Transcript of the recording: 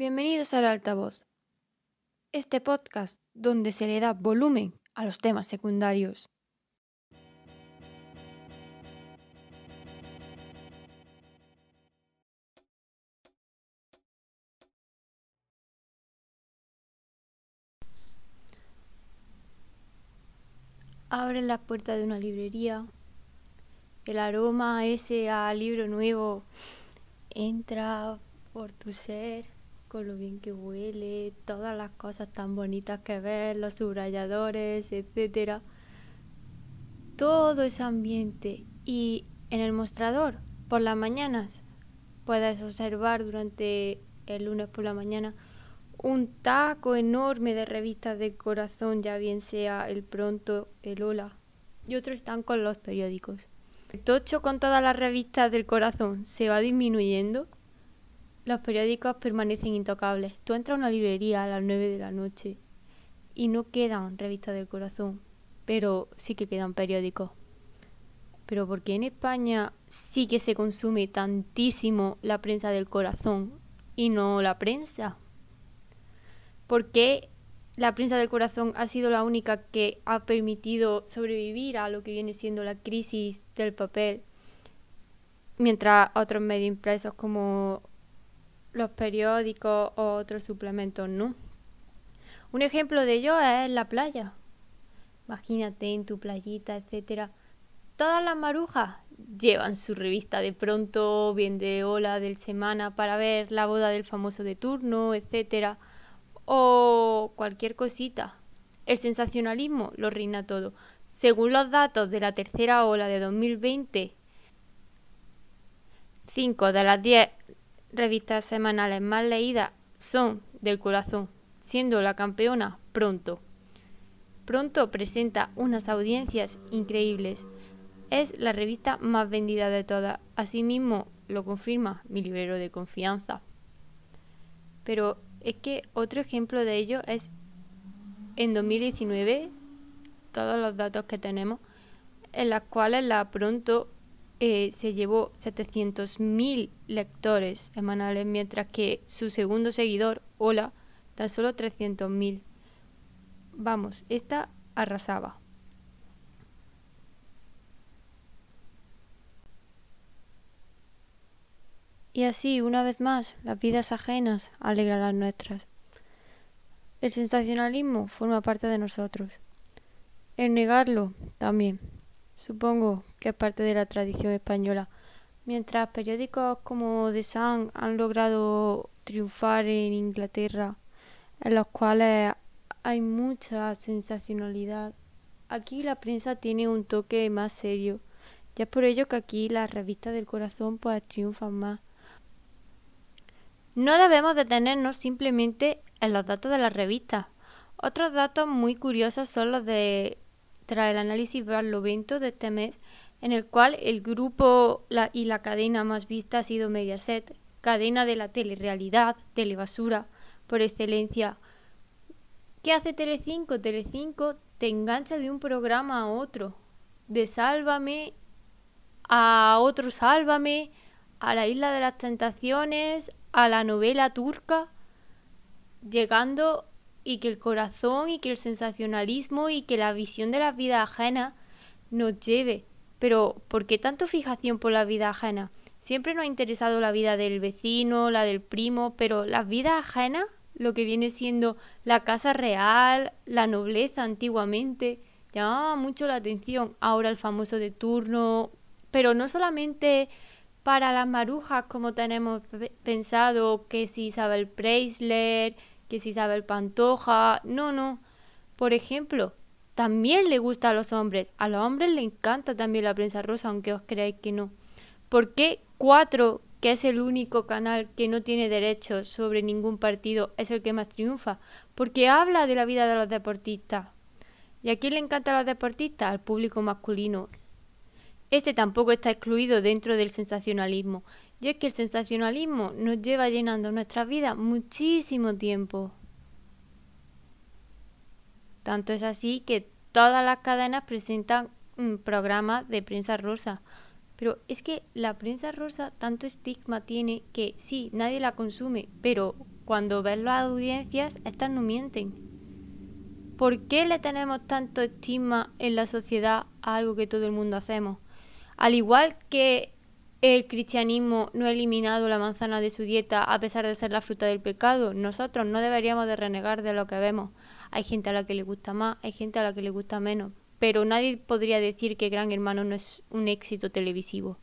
Bienvenidos al altavoz. Este podcast donde se le da volumen a los temas secundarios. Abres las puertas de una librería. El aroma ese a libro nuevo entra por tu ser con lo bien que huele, todas las cosas tan bonitas que ves, los subrayadores, etcétera. Todo ese ambiente y en el mostrador por las mañanas puedes observar durante el lunes por la mañana un taco enorme de revistas del corazón, ya bien sea el Pronto, el Hola, y otros están con los periódicos. El tocho con todas las revistas del corazón se va disminuyendo los periódicos permanecen intocables. Tú entras a una librería a las 9 de la noche y no quedan revistas del corazón, pero sí que quedan periódicos. Pero porque en España sí que se consume tantísimo la prensa del corazón y no la prensa. Porque la prensa del corazón ha sido la única que ha permitido sobrevivir a lo que viene siendo la crisis del papel, mientras otros medios impresos como los periódicos o otros suplementos no. Un ejemplo de ello es la playa. Imagínate en tu playita, etcétera. Todas las marujas llevan su revista de pronto, bien de hola del semana para ver la boda del famoso de turno, etcétera, o cualquier cosita. El sensacionalismo lo reina todo. Según los datos de la tercera ola de 2020, 5 de las 10 revistas semanales más leídas son del corazón, siendo la campeona Pronto. Pronto presenta unas audiencias increíbles. Es la revista más vendida de todas. Asimismo lo confirma mi librero de confianza. Pero es que otro ejemplo de ello es en 2019, todos los datos que tenemos, en las cuales la Pronto eh, se llevó 700.000 lectores semanales, mientras que su segundo seguidor, Hola, tan solo 300.000. Vamos, esta arrasaba. Y así, una vez más, las vidas ajenas alegran las nuestras. El sensacionalismo forma parte de nosotros. El negarlo también. Supongo que es parte de la tradición española. Mientras periódicos como The Sun han logrado triunfar en Inglaterra, en los cuales hay mucha sensacionalidad, aquí la prensa tiene un toque más serio. Ya es por ello que aquí las revistas del corazón pues triunfan más. No debemos detenernos simplemente en los datos de las revistas. Otros datos muy curiosos son los de tras el análisis Barlovento de este mes, en el cual el grupo y la cadena más vista ha sido Mediaset, cadena de la telerealidad, telebasura, por excelencia. ¿Qué hace Telecinco? Telecinco te engancha de un programa a otro, de Sálvame a otro Sálvame, a la Isla de las Tentaciones, a la novela turca, llegando y que el corazón y que el sensacionalismo y que la visión de la vida ajena nos lleve. Pero, ¿por qué tanto fijación por la vida ajena? Siempre nos ha interesado la vida del vecino, la del primo, pero la vida ajena, lo que viene siendo la casa real, la nobleza antiguamente, llamaba mucho la atención. Ahora el famoso de turno, pero no solamente para las marujas como tenemos pensado que si Isabel Preisler, que si Isabel Pantoja, no, no. Por ejemplo, también le gusta a los hombres, a los hombres le encanta también la prensa rosa, aunque os creáis que no. ¿Por qué cuatro, que es el único canal que no tiene derechos sobre ningún partido, es el que más triunfa? Porque habla de la vida de los deportistas. ¿Y a quién le encanta a los deportistas? Al público masculino. Este tampoco está excluido dentro del sensacionalismo. Y es que el sensacionalismo nos lleva llenando nuestra vida muchísimo tiempo. Tanto es así que todas las cadenas presentan un programa de prensa rosa. Pero es que la prensa rosa tanto estigma tiene que sí, nadie la consume, pero cuando ves las audiencias, estas no mienten. ¿Por qué le tenemos tanto estima en la sociedad a algo que todo el mundo hacemos? Al igual que el cristianismo no ha eliminado la manzana de su dieta a pesar de ser la fruta del pecado, nosotros no deberíamos de renegar de lo que vemos. Hay gente a la que le gusta más, hay gente a la que le gusta menos, pero nadie podría decir que Gran Hermano no es un éxito televisivo.